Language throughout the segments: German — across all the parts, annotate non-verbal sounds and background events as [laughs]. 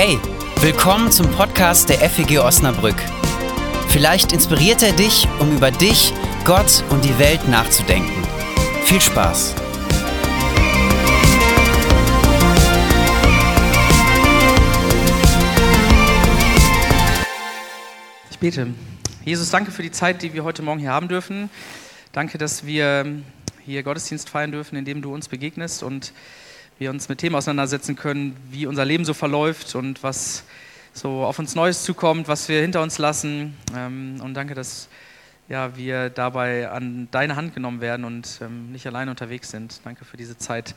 Hey, willkommen zum Podcast der FEG Osnabrück. Vielleicht inspiriert er dich, um über dich, Gott und die Welt nachzudenken. Viel Spaß! Ich bete. Jesus, danke für die Zeit, die wir heute Morgen hier haben dürfen. Danke, dass wir hier Gottesdienst feiern dürfen, indem du uns begegnest und wir uns mit Themen auseinandersetzen können, wie unser Leben so verläuft und was so auf uns Neues zukommt, was wir hinter uns lassen. Ähm, und danke, dass ja, wir dabei an deine Hand genommen werden und ähm, nicht alleine unterwegs sind. Danke für diese Zeit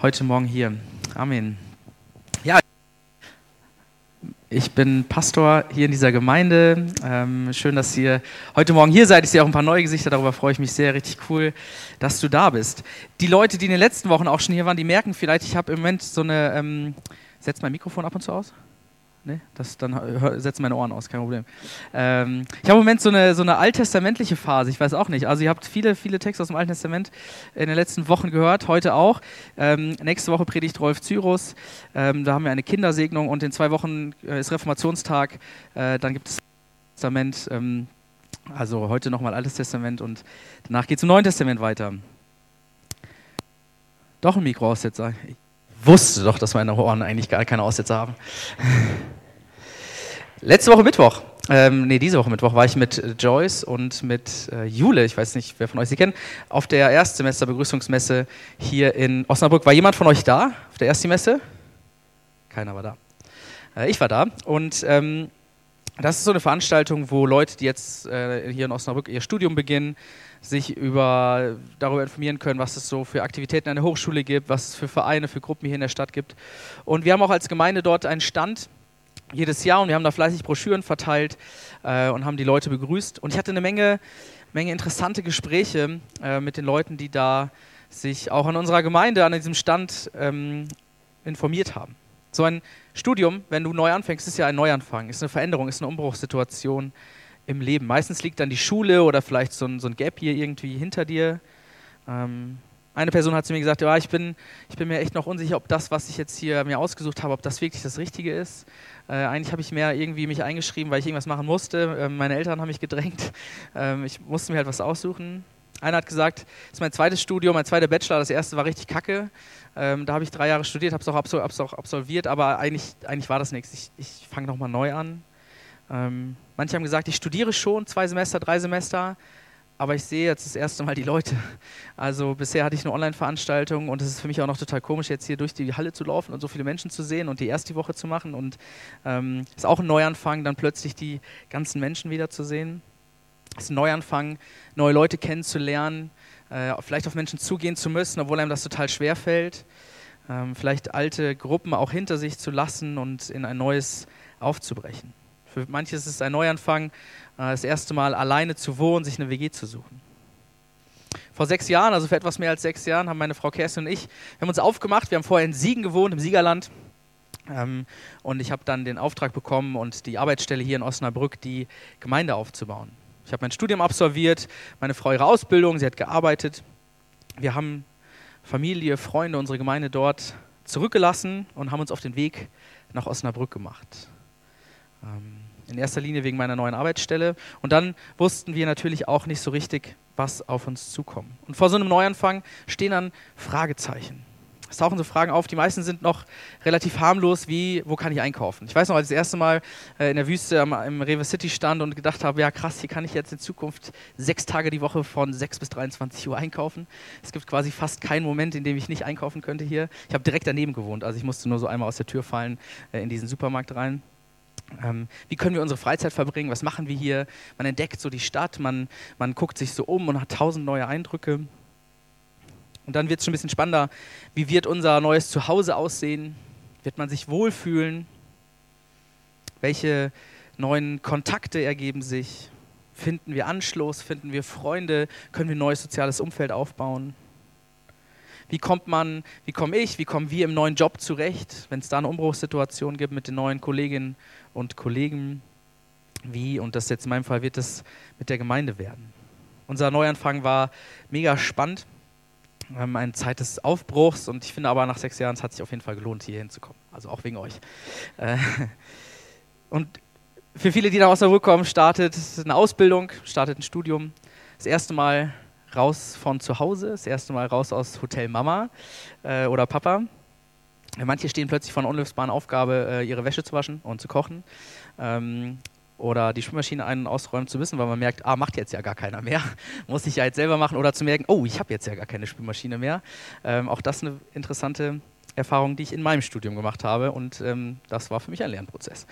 heute Morgen hier. Amen. Ich bin Pastor hier in dieser Gemeinde. Ähm, schön, dass ihr heute Morgen hier seid. Ich sehe auch ein paar neue Gesichter, darüber freue ich mich sehr. Richtig cool, dass du da bist. Die Leute, die in den letzten Wochen auch schon hier waren, die merken vielleicht, ich habe im Moment so eine. Ähm, setzt mein Mikrofon ab und zu aus? Nee, das, dann setzen meine Ohren aus, kein Problem. Ähm, ich habe im Moment so eine, so eine alttestamentliche Phase, ich weiß auch nicht. Also ihr habt viele, viele Texte aus dem Alten Testament in den letzten Wochen gehört, heute auch. Ähm, nächste Woche predigt Rolf Cyrus, ähm, da haben wir eine Kindersegnung und in zwei Wochen äh, ist Reformationstag, äh, dann gibt es Testament, ähm, also heute nochmal Altes Testament und danach geht es im Neuen Testament weiter. Doch ein Mikroaussetzer. Ich wusste doch, dass meine Ohren eigentlich gar keine Aussätze haben. [laughs] Letzte Woche Mittwoch, ähm, nee, diese Woche Mittwoch war ich mit Joyce und mit äh, Jule, ich weiß nicht, wer von euch sie kennt, auf der Erstsemester-Begrüßungsmesse hier in Osnabrück. War jemand von euch da auf der Erstsemester? Keiner war da. Äh, ich war da und ähm, das ist so eine Veranstaltung, wo Leute, die jetzt äh, hier in Osnabrück ihr Studium beginnen, sich über, darüber informieren können, was es so für Aktivitäten an der Hochschule gibt, was es für Vereine, für Gruppen hier in der Stadt gibt. Und wir haben auch als Gemeinde dort einen Stand jedes Jahr und wir haben da fleißig Broschüren verteilt äh, und haben die Leute begrüßt. Und ich hatte eine Menge, Menge interessante Gespräche äh, mit den Leuten, die da sich auch an unserer Gemeinde, an diesem Stand ähm, informiert haben. So ein Studium, wenn du neu anfängst, ist ja ein Neuanfang, ist eine Veränderung, ist eine Umbruchssituation im Leben. Meistens liegt dann die Schule oder vielleicht so ein, so ein Gap hier irgendwie hinter dir. Ähm, eine Person hat zu mir gesagt, ja, ich, bin, ich bin mir echt noch unsicher, ob das, was ich jetzt hier mir ausgesucht habe, ob das wirklich das Richtige ist. Äh, eigentlich habe ich mehr irgendwie mich eingeschrieben, weil ich irgendwas machen musste. Ähm, meine Eltern haben mich gedrängt. [laughs] Ähm, ich musste mir halt was aussuchen. Einer hat gesagt, das ist mein zweites Studium, mein zweiter Bachelor. Das erste war richtig kacke. Ähm, da habe ich drei Jahre studiert, habe es auch, absolviert, aber eigentlich, eigentlich war das nichts. Ich, ich fange nochmal neu an. Ähm, manche haben gesagt, ich studiere schon zwei Semester, drei Semester, aber ich sehe jetzt das erste Mal die Leute. Also bisher hatte ich eine Online-Veranstaltung und es ist für mich auch noch total komisch, jetzt hier durch die Halle zu laufen und so viele Menschen zu sehen und die erste Woche zu machen. Und ähm, ist auch ein Neuanfang, dann plötzlich die ganzen Menschen wieder zu sehen. Es ist ein Neuanfang, neue Leute kennenzulernen, äh, vielleicht auf Menschen zugehen zu müssen, obwohl einem das total schwer fällt. Ähm, vielleicht alte Gruppen auch hinter sich zu lassen und in ein neues aufzubrechen. Für manche ist es ein Neuanfang, äh, das erste Mal alleine zu wohnen, sich eine WG zu suchen. Vor sechs Jahren, also für etwas mehr als sechs Jahren, haben meine Frau Kerstin und ich, haben uns aufgemacht. Wir haben vorher in Siegen gewohnt, im Siegerland. Ähm, und ich habe dann den Auftrag bekommen und die Arbeitsstelle hier in Osnabrück, die Gemeinde aufzubauen. Ich habe mein Studium absolviert, meine Frau ihre Ausbildung, sie hat gearbeitet. Wir haben Familie, Freunde, unsere Gemeinde dort zurückgelassen und haben uns auf den Weg nach Osnabrück gemacht. Ähm, in erster Linie wegen meiner neuen Arbeitsstelle. Und dann wussten wir natürlich auch nicht so richtig, was auf uns zukommt. Und vor so einem Neuanfang stehen dann Fragezeichen. Es tauchen so Fragen auf, die meisten sind noch relativ harmlos, wie, wo kann ich einkaufen? Ich weiß noch, als ich das erste Mal äh, in der Wüste im Rewe City stand und gedacht habe, ja krass, hier kann ich jetzt in Zukunft sechs Tage die Woche von 6 bis 23 Uhr einkaufen. Es gibt quasi fast keinen Moment, in dem ich nicht einkaufen könnte hier. Ich habe direkt daneben gewohnt, also ich musste nur so einmal aus der Tür fallen äh, in diesen Supermarkt rein. Ähm, wie können wir unsere Freizeit verbringen? Was machen wir hier? Man entdeckt so die Stadt, man, man guckt sich so um und hat tausend neue Eindrücke. Und dann wird es schon ein bisschen spannender. Wie wird unser neues Zuhause aussehen? Wird man sich wohlfühlen? Welche neuen Kontakte ergeben sich? Finden wir Anschluss? Finden wir Freunde? Können wir ein neues soziales Umfeld aufbauen? Wie kommt man, wie komme ich, wie kommen wir im neuen Job zurecht, wenn es da eine Umbruchssituation gibt mit den neuen Kolleginnen und Kollegen? Wie, und das jetzt in meinem Fall wird es mit der Gemeinde werden. Unser Neuanfang war mega spannend. ähm, eine Zeit des Aufbruchs und ich finde aber nach sechs Jahren es hat sich auf jeden Fall gelohnt, hier hinzukommen. Also auch wegen euch. Äh, [laughs] und für viele, die da aus der Ruhe kommen, startet eine Ausbildung, startet ein Studium. Das erste Mal raus von zu Hause, das erste Mal raus aus Hotel Mama äh, oder Papa. Manche stehen plötzlich vor einer unlösbaren Aufgabe, äh, ihre Wäsche zu waschen und zu kochen. Ähm, oder die Spülmaschine ein- und ausräumen zu müssen, weil man merkt, ah, macht jetzt ja gar keiner mehr, [laughs] muss ich ja jetzt selber machen. Oder zu merken, oh, ich habe jetzt ja gar keine Spülmaschine mehr. Ähm, auch das eine interessante Erfahrung, die ich in meinem Studium gemacht habe und ähm, das war für mich ein Lernprozess.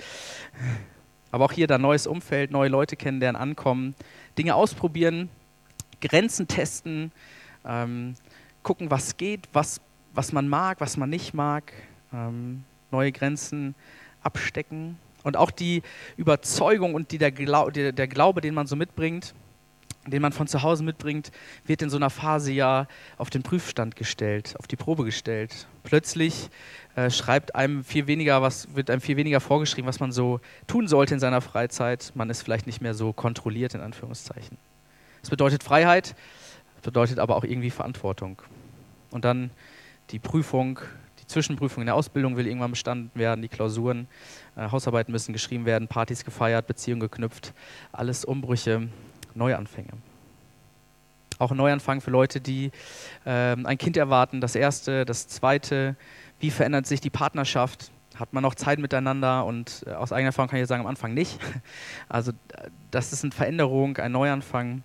Aber auch hier dann neues Umfeld, neue Leute kennenlernen, ankommen, Dinge ausprobieren, Grenzen testen, ähm, gucken, was geht, was, was man mag, was man nicht mag, ähm, neue Grenzen abstecken und auch die Überzeugung und die, der, Glau der, der Glaube, den man so mitbringt, den man von zu Hause mitbringt, wird in so einer Phase ja auf den Prüfstand gestellt, auf die Probe gestellt. Plötzlich äh, schreibt einem viel weniger, was wird einem viel weniger vorgeschrieben, was man so tun sollte in seiner Freizeit. Man ist vielleicht nicht mehr so kontrolliert in Anführungszeichen. Das bedeutet Freiheit, bedeutet aber auch irgendwie Verantwortung. Und dann die Prüfung, die Zwischenprüfung in der Ausbildung will irgendwann bestanden werden, die Klausuren, äh, Hausarbeiten müssen geschrieben werden, Partys gefeiert, Beziehungen geknüpft, alles Umbrüche, Neuanfänge. Auch ein Neuanfang für Leute, die äh, ein Kind erwarten, das erste, das zweite. Wie verändert sich die Partnerschaft? Hat man noch Zeit miteinander? Und äh, aus eigener Erfahrung kann ich sagen, am Anfang nicht. [laughs] Also das ist eine Veränderung, ein Neuanfang.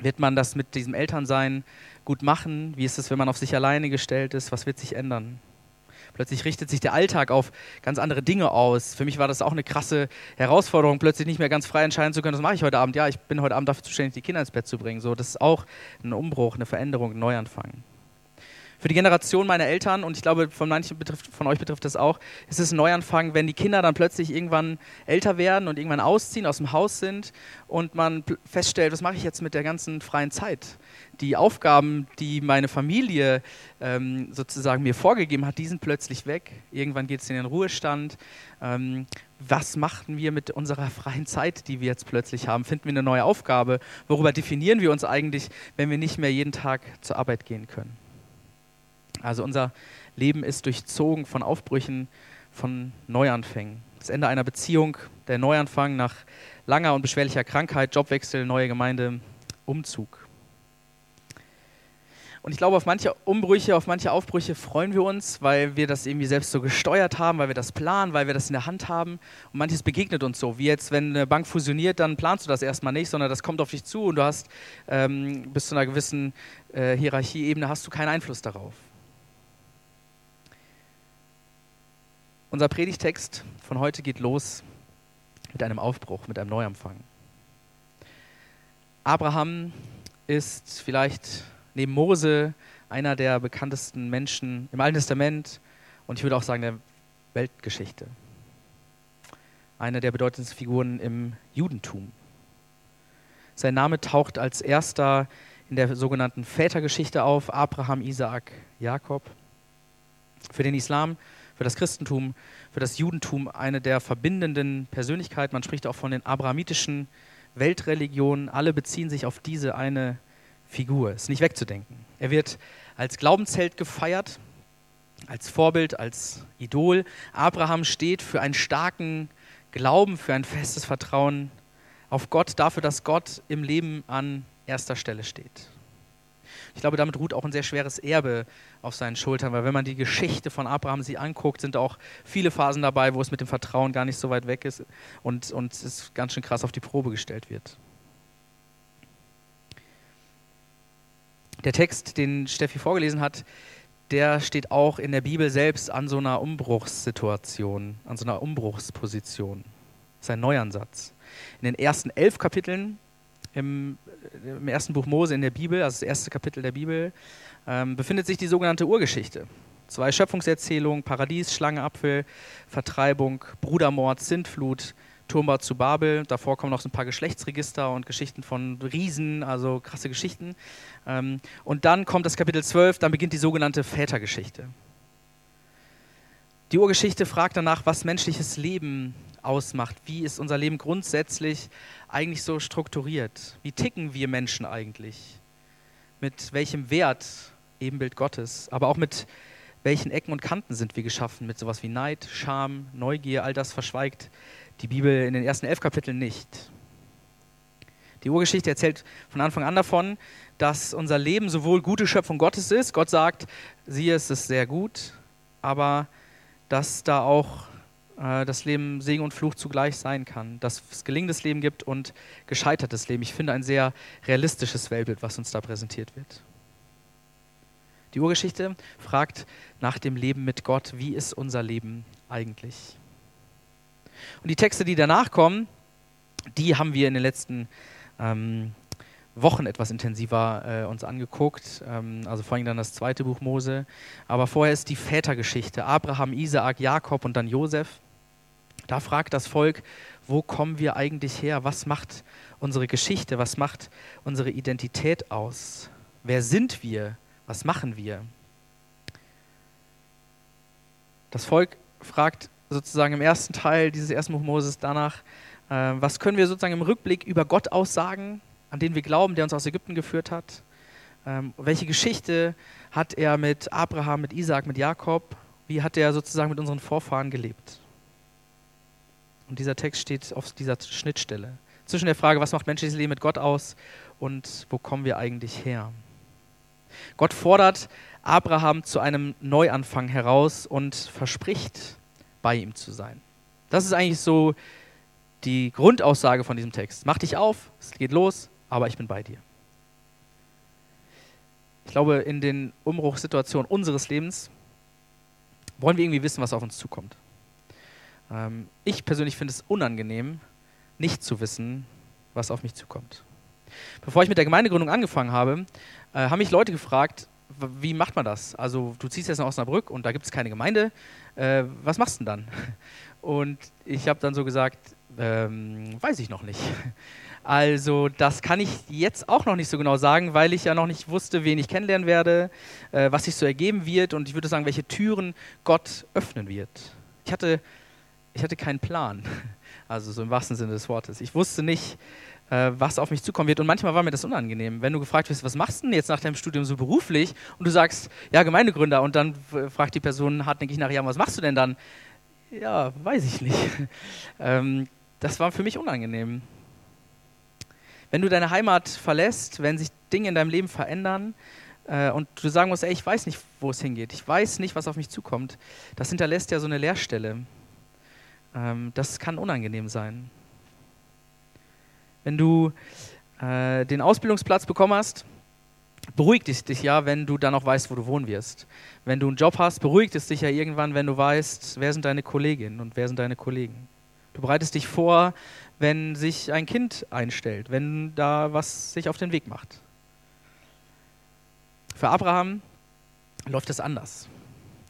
Wird man das mit diesem Elternsein gut machen? Wie ist es, wenn man auf sich alleine gestellt ist? Was wird sich ändern? Plötzlich richtet sich der Alltag auf ganz andere Dinge aus. Für mich war das auch eine krasse Herausforderung, plötzlich nicht mehr ganz frei entscheiden zu können, was mache ich heute Abend? Ja, ich bin heute Abend dafür zuständig, die Kinder ins Bett zu bringen. So, das ist auch ein Umbruch, eine Veränderung, ein Neuanfang. Für die Generation meiner Eltern, und ich glaube, von manchen betrifft, von euch betrifft das auch, ist es ein Neuanfang, wenn die Kinder dann plötzlich irgendwann älter werden und irgendwann ausziehen, aus dem Haus sind und man feststellt, was mache ich jetzt mit der ganzen freien Zeit? Die Aufgaben, die meine Familie ähm, sozusagen mir vorgegeben hat, die sind plötzlich weg. Irgendwann geht es in den Ruhestand. Ähm, was machen wir mit unserer [laughs] freien Zeit, die wir jetzt plötzlich haben? Finden wir eine neue Aufgabe? Worüber definieren wir uns eigentlich, wenn wir nicht mehr jeden Tag zur Arbeit gehen können? Also unser Leben ist durchzogen von Aufbrüchen, von Neuanfängen. Das Ende einer Beziehung, der Neuanfang nach langer und beschwerlicher Krankheit, Jobwechsel, neue Gemeinde, Umzug. Und ich glaube, auf manche Umbrüche, auf manche Aufbrüche freuen wir uns, weil wir das irgendwie selbst so gesteuert haben, weil wir das planen, weil wir das in der Hand haben. Und manches begegnet uns so. Wie jetzt, wenn eine Bank fusioniert, dann planst du das erstmal nicht, sondern das kommt auf dich zu und du hast ähm, bis zu einer gewissen äh, Hierarchieebene hast du keinen Einfluss darauf. Unser Predigtext von heute geht los mit einem Aufbruch, mit einem Neuanfang. Abraham ist vielleicht neben Mose einer der bekanntesten Menschen im Alten Testament und ich würde auch sagen der Weltgeschichte. Eine der bedeutendsten Figuren im Judentum. Sein Name taucht als erster in der sogenannten Vätergeschichte auf, Abraham, Isaak, Jakob. Für den Islam für das Christentum, für das Judentum eine der verbindenden Persönlichkeiten. Man spricht auch von den abrahamitischen Weltreligionen. Alle beziehen sich auf diese eine Figur. Ist nicht wegzudenken. Er wird als Glaubensheld gefeiert, als Vorbild, als Idol. Abraham steht für einen starken Glauben, für ein festes Vertrauen auf Gott, dafür, dass Gott im Leben an erster Stelle steht. Ich glaube, damit ruht auch ein sehr schweres Erbe auf seinen Schultern, weil wenn man die Geschichte von Abraham sich anguckt, sind auch viele Phasen dabei, wo es mit dem Vertrauen gar nicht so weit weg ist und, und es ganz schön krass auf die Probe gestellt wird. Der Text, den Steffi vorgelesen hat, der steht auch in der Bibel selbst an so einer Umbruchssituation, an so einer Umbruchsposition. Das ist ein Neuansatz. In den ersten elf Kapiteln im, im, ersten Buch Mose in der Bibel, also das erste Kapitel der Bibel, ähm, befindet sich die sogenannte Urgeschichte. Zwei Schöpfungserzählungen, Paradies, Schlange, Apfel, Vertreibung, Brudermord, Sintflut, Turmbau zu Babel. Davor kommen noch so ein paar Geschlechtsregister und Geschichten von Riesen, also krasse Geschichten. Ähm, und dann kommt das Kapitel 12, dann beginnt die sogenannte Vätergeschichte. Die Urgeschichte fragt danach, was menschliches Leben ausmacht. Wie ist unser Leben grundsätzlich eigentlich so strukturiert? Wie ticken wir Menschen eigentlich? Mit welchem Wert Ebenbild Gottes, aber auch mit welchen Ecken und Kanten sind wir geschaffen, mit sowas wie Neid, Scham, Neugier, all das verschweigt die Bibel in den ersten elf Kapiteln nicht. Die Urgeschichte erzählt von Anfang an davon, dass unser Leben sowohl gute Schöpfung Gottes ist, Gott sagt, siehe, es ist sehr gut, aber dass da auch äh, das Leben Segen und Fluch zugleich sein kann, dass es gelingendes Leben gibt und gescheitertes Leben. Ich finde ein sehr realistisches Weltbild, was uns da präsentiert wird. Die Urgeschichte fragt nach dem Leben mit Gott, wie ist unser Leben eigentlich? Und die Texte, die danach kommen, die haben wir in den letzten ähm, Wochen etwas intensiver äh, uns angeguckt. Ähm, also vor allem dann das zweite Buch Mose. Aber vorher ist die Vätergeschichte. Abraham, Isaak, Jakob und dann Josef. Da fragt das Volk, wo kommen wir eigentlich her? Was macht unsere Geschichte? Was macht unsere Identität aus? Wer sind wir? Was machen wir? Das Volk fragt sozusagen im ersten Teil dieses ersten Buch Moses danach, äh, was können wir sozusagen im Rückblick über Gott aussagen, an den wir glauben, der uns aus Ägypten geführt hat? Ähm, welche Geschichte hat er mit Abraham, mit Isaac, mit Jakob? Wie hat er sozusagen mit unseren Vorfahren gelebt? Und dieser Text steht auf dieser Schnittstelle zwischen der Frage, was macht menschliches Leben mit Gott aus und wo kommen wir eigentlich her? Gott fordert Abraham zu einem Neuanfang heraus und verspricht, bei ihm zu sein. Das ist eigentlich so die Grundaussage von diesem Text. Mach dich auf, es geht los, aber ich bin bei dir. Ich glaube, in den Umbruchssituationen unseres Lebens wollen wir irgendwie wissen, was auf uns zukommt. Ähm, ich persönlich finde es unangenehm, nicht zu wissen, was auf mich zukommt. Bevor ich mit der Gemeindegründung angefangen habe, äh, haben mich Leute gefragt, wie macht man das? Also du ziehst jetzt nach Osnabrück und da gibt es keine Gemeinde. Äh, was machst du denn dann? [laughs] Und ich habe dann so gesagt, ähm, weiß ich noch nicht. Also das kann ich jetzt auch noch nicht so genau sagen, weil ich ja noch nicht wusste, wen ich kennenlernen werde, äh, was sich so ergeben wird und ich würde sagen, welche Türen Gott öffnen wird. Ich hatte, ich hatte keinen Plan, [laughs] also so im wahrsten Sinne des Wortes. Ich wusste nicht, äh, was auf mich zukommen wird und manchmal war mir das unangenehm, wenn du gefragt wirst, was machst du denn jetzt nach deinem Studium so beruflich und du sagst, ja, Gemeindegründer und dann fragt die Person hartnäckig nach, ja, was machst du denn dann? Ja, weiß ich nicht. [laughs] ähm, das war für mich unangenehm. Wenn du deine Heimat verlässt, wenn sich Dinge in deinem Leben verändern äh, und du sagen musst, ey, ich weiß nicht, wo es hingeht, ich weiß nicht, was auf mich zukommt, das hinterlässt ja so eine Leerstelle. Ähm, das kann unangenehm sein. Wenn du äh, den Ausbildungsplatz bekommen hast, beruhigt es dich ja, wenn du dann auch weißt, wo du wohnen wirst. Wenn du einen Job hast, beruhigt es dich ja irgendwann, wenn du weißt, wer sind deine Kolleginnen und wer sind deine Kollegen. Du bereitest dich vor, wenn sich ein Kind einstellt, wenn da was sich auf den Weg macht. Für Abraham läuft es anders.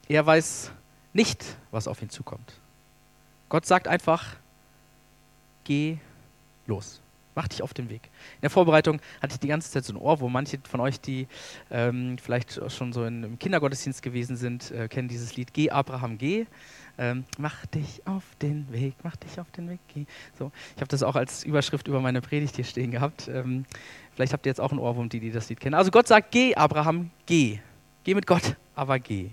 Er weiß nicht, was auf ihn zukommt. Gott sagt einfach, geh los. Mach dich auf den Weg. In der Vorbereitung hatte ich die ganze Zeit so ein Ohr, wo manche von euch, die ähm, vielleicht schon so in, im Kindergottesdienst gewesen sind, äh, kennen dieses Lied Geh, Abraham, geh. Ähm, mach dich auf den Weg, mach dich auf den Weg, geh. So, ich habe das auch als Überschrift über meine Predigt hier stehen gehabt. Ähm, vielleicht habt ihr jetzt auch einen Ohrwurm, die, die das Lied kennen. Also Gott sagt, geh, Abraham, geh. Geh mit Gott, aber geh.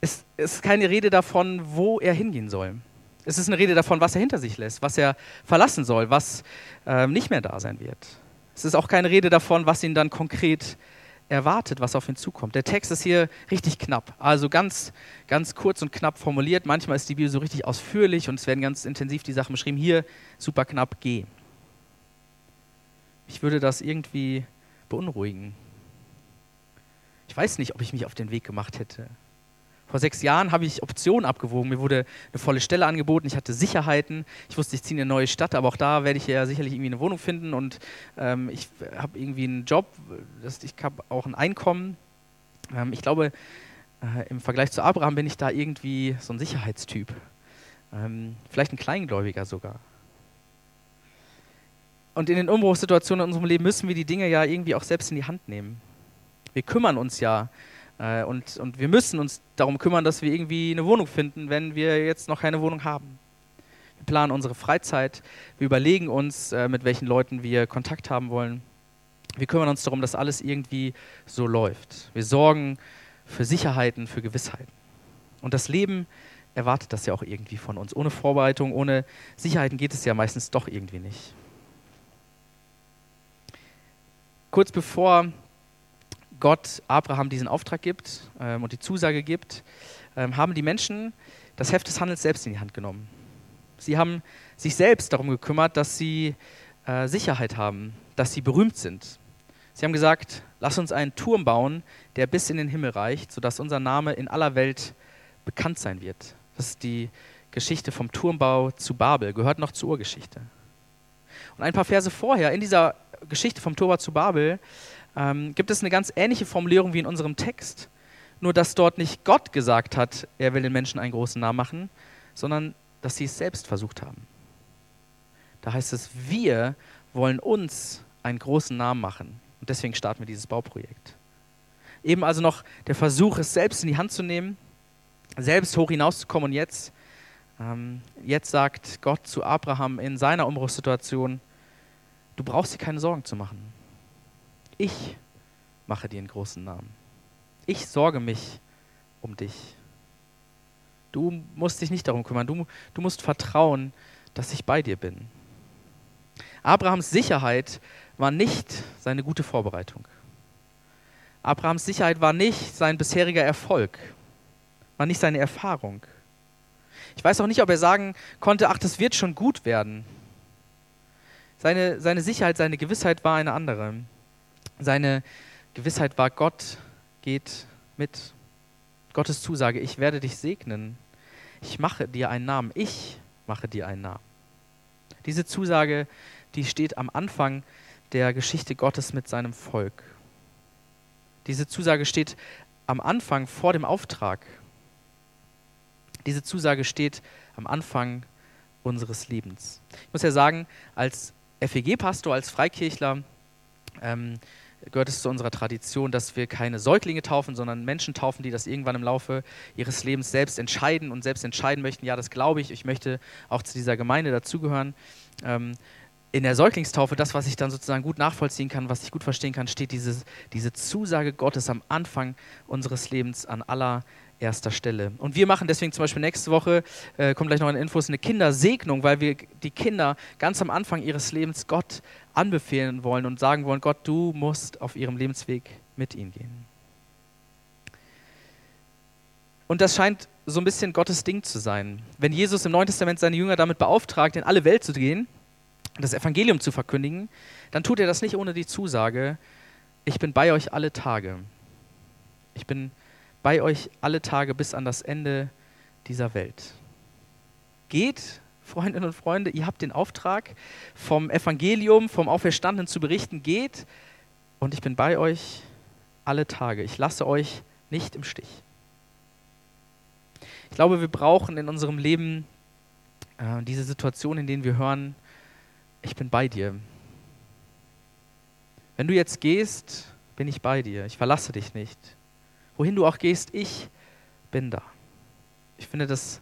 Es ist keine Rede davon, wo er hingehen soll. Es ist eine Rede davon, was er hinter sich lässt, was er verlassen soll, was äh, nicht mehr da sein wird. Es ist auch keine Rede davon, was ihn dann konkret erwartet, was auf ihn zukommt. Der Text ist hier richtig knapp, also ganz, ganz kurz und knapp formuliert. Manchmal ist die Bibel so richtig ausführlich und es werden ganz intensiv die Sachen beschrieben. Hier super knapp, geh. Ich würde das irgendwie beunruhigen. Ich weiß nicht, ob ich mich auf den Weg gemacht hätte. Vor sechs Jahren habe ich Optionen abgewogen. Mir wurde eine volle Stelle angeboten. Ich hatte Sicherheiten. Ich wusste, ich ziehe in eine neue Stadt, aber auch da werde ich ja sicherlich irgendwie eine Wohnung finden und ähm, ich habe irgendwie einen Job. Das, ich habe auch ein Einkommen. Ähm, ich glaube, äh, im Vergleich zu Abraham bin ich da irgendwie so ein Sicherheitstyp. Ähm, vielleicht ein Kleingläubiger sogar. Und in den Umbruchssituationen in unserem Leben müssen wir die Dinge ja irgendwie auch selbst in die Hand nehmen. Wir kümmern uns ja äh, und, und wir müssen uns darum kümmern, dass wir irgendwie eine Wohnung finden, wenn wir jetzt noch keine Wohnung haben. Wir planen unsere Freizeit, wir überlegen uns, äh, mit welchen Leuten wir Kontakt haben wollen. Wir kümmern uns darum, dass alles irgendwie so läuft. Wir sorgen für Sicherheiten, für Gewissheiten. Und das Leben erwartet das ja auch irgendwie von uns. Ohne Vorbereitung, ohne Sicherheiten geht es ja meistens doch irgendwie nicht. Kurz bevor Gott Abraham diesen Auftrag gibt ähm, und die Zusage gibt, ähm, haben die Menschen das Heft des Handels selbst in die Hand genommen. Sie haben sich selbst darum gekümmert, dass sie äh, Sicherheit haben, dass sie berühmt sind. Sie haben gesagt, lass uns einen Turm bauen, der bis in den Himmel reicht, sodass unser Name in aller Welt bekannt sein wird. Das ist die Geschichte vom Turmbau zu Babel, gehört noch zur Urgeschichte. Und ein paar Verse vorher, in dieser Geschichte vom Turmbau zu Babel, ähm, gibt es eine ganz ähnliche Formulierung wie in unserem Text. Nur dass dort nicht Gott gesagt hat, er will den Menschen einen großen Namen machen, sondern dass sie es selbst versucht haben. Da heißt es, wir wollen uns einen großen Namen machen. Und deswegen starten wir dieses Bauprojekt. Eben also noch der Versuch, es selbst in die Hand zu nehmen, selbst hoch hinauszukommen. Und jetzt, ähm, jetzt sagt Gott zu Abraham in seiner Umbruchssituation, du brauchst dir keine Sorgen zu machen. Ich mache dir einen großen Namen. Ich sorge mich um dich. Du musst dich nicht darum kümmern. Du, du musst vertrauen, dass ich bei dir bin. Abrahams Sicherheit war nicht seine gute Vorbereitung. Abrahams Sicherheit war nicht sein bisheriger Erfolg, war nicht seine Erfahrung. Ich weiß auch nicht, ob er sagen konnte, ach, das wird schon gut werden. Seine, seine Sicherheit, seine Gewissheit war eine andere. Seine Gewissheit war, Gott geht mit. Gottes Zusage, ich werde dich segnen. Ich mache dir einen Namen. Ich mache dir einen Namen. Diese Zusage, die steht am Anfang der Geschichte Gottes mit seinem Volk. Diese Zusage steht am Anfang vor dem Auftrag. Diese Zusage steht am Anfang unseres Lebens. Ich muss ja sagen, als FEG-Pastor, als Freikirchler, ähm, gehört es zu unserer Tradition, dass wir keine Säuglinge taufen, sondern Menschen taufen, die das irgendwann im Laufe ihres Lebens selbst entscheiden und selbst entscheiden möchten, ja, das glaube ich, ich möchte auch zu dieser Gemeinde dazugehören. Ähm, in der Säuglingstaufe, das, was ich dann sozusagen gut nachvollziehen kann, was ich gut verstehen kann, steht diese, diese Zusage Gottes am Anfang unseres Lebens an aller erster Stelle. Und wir machen deswegen zum Beispiel nächste Woche, äh, kommt gleich noch in Infos, eine Kindersegnung, weil wir die Kinder ganz am Anfang ihres Lebens Gott anbefehlen wollen und sagen wollen, Gott, du musst auf ihrem Lebensweg mit ihnen gehen. Und das scheint so ein bisschen Gottes Ding zu sein. Wenn Jesus im Neuen Testament seine Jünger damit beauftragt, in alle Welt zu gehen, das Evangelium zu verkündigen, dann tut er das nicht ohne die Zusage, ich bin bei euch alle Tage. Ich bin bei euch alle Tage bis an das Ende dieser Welt. Geht, Freundinnen und Freunde, ihr habt den Auftrag, vom Evangelium, vom Auferstandenen zu berichten. Geht und ich bin bei euch alle Tage. Ich lasse euch nicht im Stich. Ich glaube, wir brauchen in unserem Leben äh, diese Situation, in denen wir hören, ich bin bei dir. Wenn du jetzt gehst, bin ich bei dir. Ich verlasse dich nicht. Wohin du auch gehst, ich bin da. Ich finde das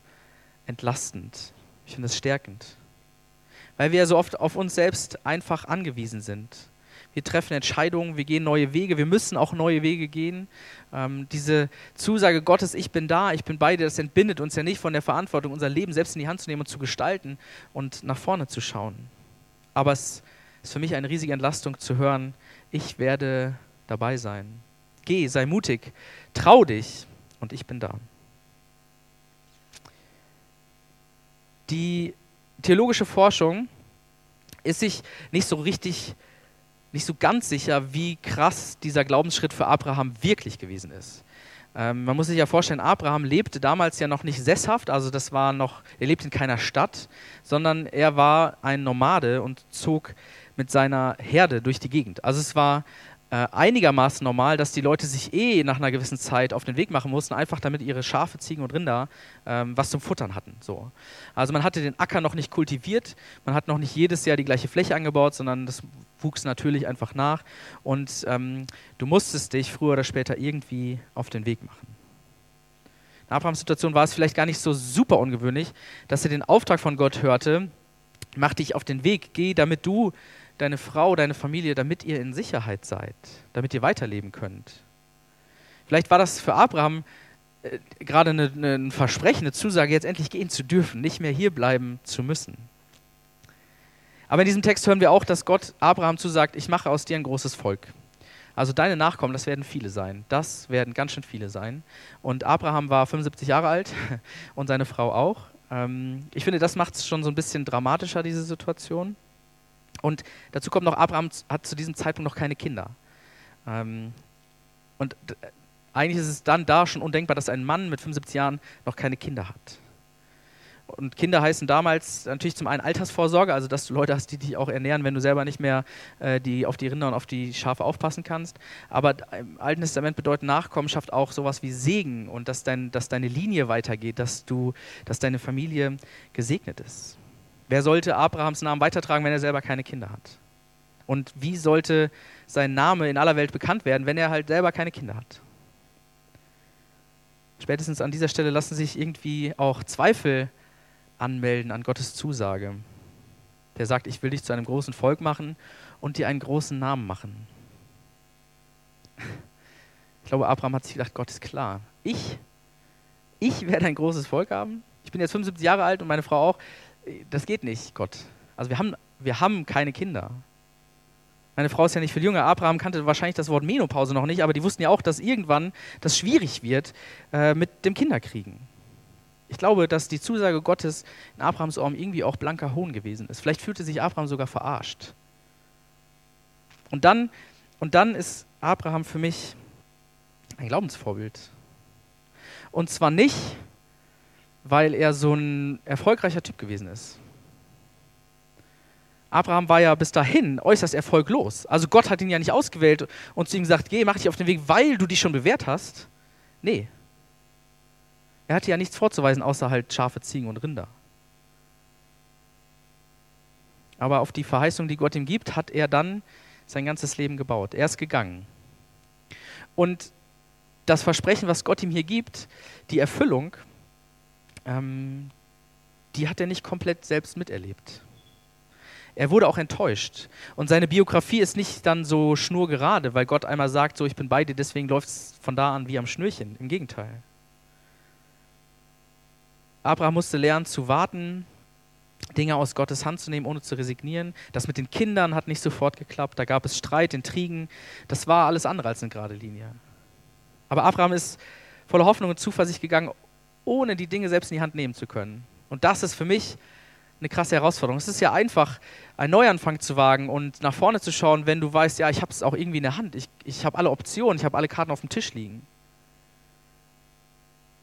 entlastend. Ich finde das stärkend. Weil wir so oft auf uns selbst einfach angewiesen sind. Wir treffen Entscheidungen, wir gehen neue Wege, wir müssen auch neue Wege gehen. Ähm, diese Zusage Gottes, ich bin da, ich bin bei dir, das entbindet uns ja nicht von der Verantwortung, unser Leben selbst in die Hand zu nehmen und zu gestalten und nach vorne zu schauen. Aber es ist für mich eine riesige Entlastung zu hören, ich werde dabei sein. Geh, sei mutig, trau dich und ich bin da. Die theologische Forschung ist sich nicht so richtig, nicht so ganz sicher, wie krass dieser Glaubensschritt für Abraham wirklich gewesen ist. Ähm, man muss sich ja vorstellen, Abraham lebte damals ja noch nicht sesshaft, also das war noch, er lebte in keiner Stadt, sondern er war ein Nomade und zog mit seiner Herde durch die Gegend. Also es war einigermaßen normal, dass die Leute sich eh nach einer gewissen Zeit auf den Weg machen mussten, einfach damit ihre Schafe, Ziegen und Rinder ähm, was zum Futtern hatten. So. Also man hatte den Acker noch nicht kultiviert, man hat noch nicht jedes Jahr die gleiche Fläche angebaut, sondern das wuchs natürlich einfach nach und ähm, du musstest dich früher oder später irgendwie auf den Weg machen. In Abrahams Situation war es vielleicht gar nicht so super ungewöhnlich, dass er den Auftrag von Gott hörte, mach dich auf den Weg, geh, damit du deine Frau, deine Familie, damit ihr in Sicherheit seid, damit ihr weiterleben könnt. Vielleicht war das für Abraham äh, gerade ein Versprechen, eine Zusage, jetzt endlich gehen zu dürfen, nicht mehr hier bleiben zu müssen. Aber in diesem Text hören wir auch, dass Gott Abraham zusagt, ich mache aus dir ein großes Volk. Also deine Nachkommen, das werden viele sein. Das werden ganz schön viele sein. Und Abraham war 75 Jahre alt [laughs] und seine Frau auch. Ähm, ich finde, das macht es schon so ein bisschen dramatischer, diese Situation. Und dazu kommt noch, Abraham hat zu diesem Zeitpunkt noch keine Kinder. Ähm, und eigentlich ist es dann da schon undenkbar, dass ein Mann mit 75 Jahren noch keine Kinder hat. Und Kinder heißen damals natürlich zum einen Altersvorsorge, also dass du Leute hast, die dich auch ernähren, wenn du selber nicht mehr äh, die, auf die Rinder und auf die Schafe aufpassen kannst. Aber im Alten Testament bedeutet Nachkommenschaft auch sowas wie Segen und dass, dein, dass deine Linie weitergeht, dass, du, dass deine Familie gesegnet ist. Wer sollte Abrahams Namen weitertragen, wenn er selber keine Kinder hat? Und wie sollte sein Name in aller Welt bekannt werden, wenn er halt selber keine Kinder hat? Spätestens an dieser Stelle lassen sich irgendwie auch Zweifel anmelden an Gottes Zusage. Der sagt, ich will dich zu einem großen Volk machen und dir einen großen Namen machen. Ich glaube, Abraham hat sich gedacht, Gott ist klar. Ich, ich werde ein großes Volk haben. Ich bin jetzt 75 Jahre alt und meine Frau auch. Das geht nicht, Gott. Also wir haben, wir haben keine Kinder. Meine Frau ist ja nicht viel jünger. Abraham kannte wahrscheinlich das Wort Menopause noch nicht, aber die wussten ja auch, dass irgendwann das schwierig wird äh, mit dem Kinderkriegen. Ich glaube, dass die Zusage Gottes in Abrahams Ohren irgendwie auch blanker Hohn gewesen ist. Vielleicht fühlte sich Abraham sogar verarscht. Und dann, und dann ist Abraham für mich ein Glaubensvorbild. Und zwar nicht, weil er so ein erfolgreicher Typ gewesen ist. Abraham war ja bis dahin äußerst erfolglos. Also Gott hat ihn ja nicht ausgewählt und zu ihm gesagt, geh, mach dich auf den Weg, weil du dich schon bewährt hast. Nee, er hatte ja nichts vorzuweisen, außer halt Schafe, Ziegen und Rinder. Aber auf die Verheißung, die Gott ihm gibt, hat er dann sein ganzes Leben gebaut. Er ist gegangen. Und das Versprechen, was Gott ihm hier gibt, die Erfüllung, ähm, die hat er nicht komplett selbst miterlebt. Er wurde auch enttäuscht. Und seine Biografie ist nicht dann so schnurgerade, weil Gott einmal sagt, so ich bin bei dir, deswegen läuft es von da an wie am Schnürchen. Im Gegenteil. Abraham musste lernen zu warten, Dinge aus Gottes Hand zu nehmen, ohne zu resignieren. Das mit den Kindern hat nicht sofort geklappt. Da gab es Streit, Intrigen. Das war alles andere als eine gerade Linie. Aber Abraham ist voller Hoffnung und Zuversicht gegangen, ohne die Dinge selbst in die Hand nehmen zu können. Und das ist für mich eine krasse Herausforderung. Es ist ja einfach, einen Neuanfang zu wagen und nach vorne zu schauen, wenn du weißt, ja, ich habe es auch irgendwie in der Hand. Ich, ich habe alle Optionen, ich habe alle Karten auf dem Tisch liegen.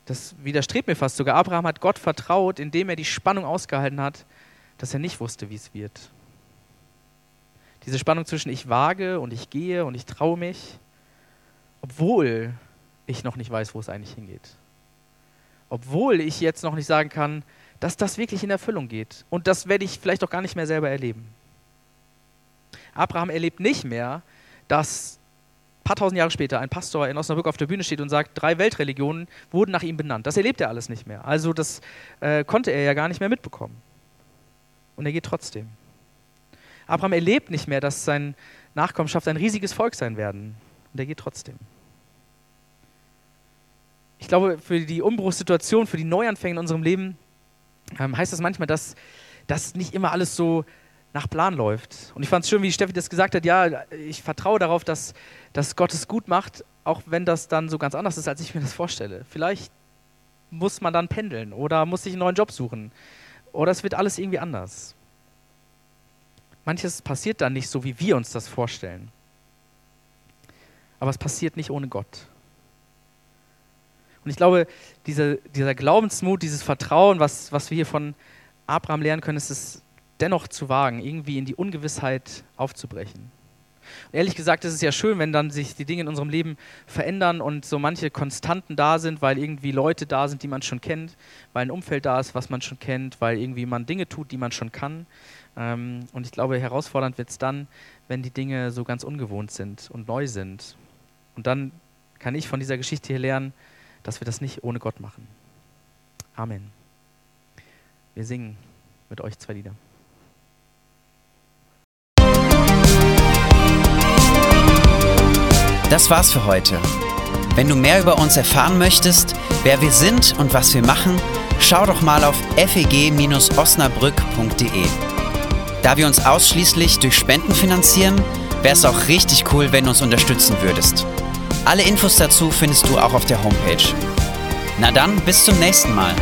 Das widerstrebt mir fast sogar. Abraham hat Gott vertraut, indem er die Spannung ausgehalten hat, dass er nicht wusste, wie es wird. Diese Spannung zwischen ich wage und ich gehe und ich traue mich, obwohl ich noch nicht weiß, wo es eigentlich hingeht. Obwohl ich jetzt noch nicht sagen kann, dass das wirklich in Erfüllung geht. Und das werde ich vielleicht auch gar nicht mehr selber erleben. Abraham erlebt nicht mehr, dass paar tausend Jahre später ein Pastor in Osnabrück auf der Bühne steht und sagt, drei Weltreligionen wurden nach ihm benannt. Das erlebt er alles nicht mehr. Also das äh, konnte er ja gar nicht mehr mitbekommen. Und er geht trotzdem. Abraham erlebt nicht mehr, dass sein Nachkommenschaft ein riesiges Volk sein werden. Und er geht trotzdem. Ich glaube, für die Umbruchssituation, für die Neuanfänge in unserem Leben ähm, heißt das manchmal, dass das nicht immer alles so nach Plan läuft. Und ich fand es schön, wie Steffi das gesagt hat, ja, ich vertraue darauf, dass, dass Gott es gut macht, auch wenn das dann so ganz anders ist, als ich mir das vorstelle. Vielleicht muss man dann pendeln oder muss sich einen neuen Job suchen oder es wird alles irgendwie anders. Manches passiert dann nicht so, wie wir uns das vorstellen. Aber es passiert nicht ohne Gott. Und ich glaube, diese, dieser Glaubensmut, dieses Vertrauen, was, was wir hier von Abraham lernen können, ist es dennoch zu wagen, irgendwie in die Ungewissheit aufzubrechen. Und ehrlich gesagt ist es ja schön, wenn dann sich die Dinge in unserem Leben verändern und so manche Konstanten da sind, weil irgendwie Leute da sind, die man schon kennt, weil ein Umfeld da ist, was man schon kennt, weil irgendwie man Dinge tut, die man schon kann. Ähm, und ich glaube, herausfordernd wird es dann, wenn die Dinge so ganz ungewohnt sind und neu sind. Und dann kann ich von dieser Geschichte hier lernen, dass wir das nicht ohne Gott machen. Amen. Wir singen mit euch zwei Lieder. Das war's für heute. Wenn du mehr über uns erfahren möchtest, wer wir sind und was wir machen, schau doch mal auf feg-osnabrück.de. Da wir uns ausschließlich durch Spenden finanzieren, wäre es auch richtig cool, wenn du uns unterstützen würdest. Alle Infos dazu findest du auch auf der Homepage. Na dann, bis zum nächsten Mal.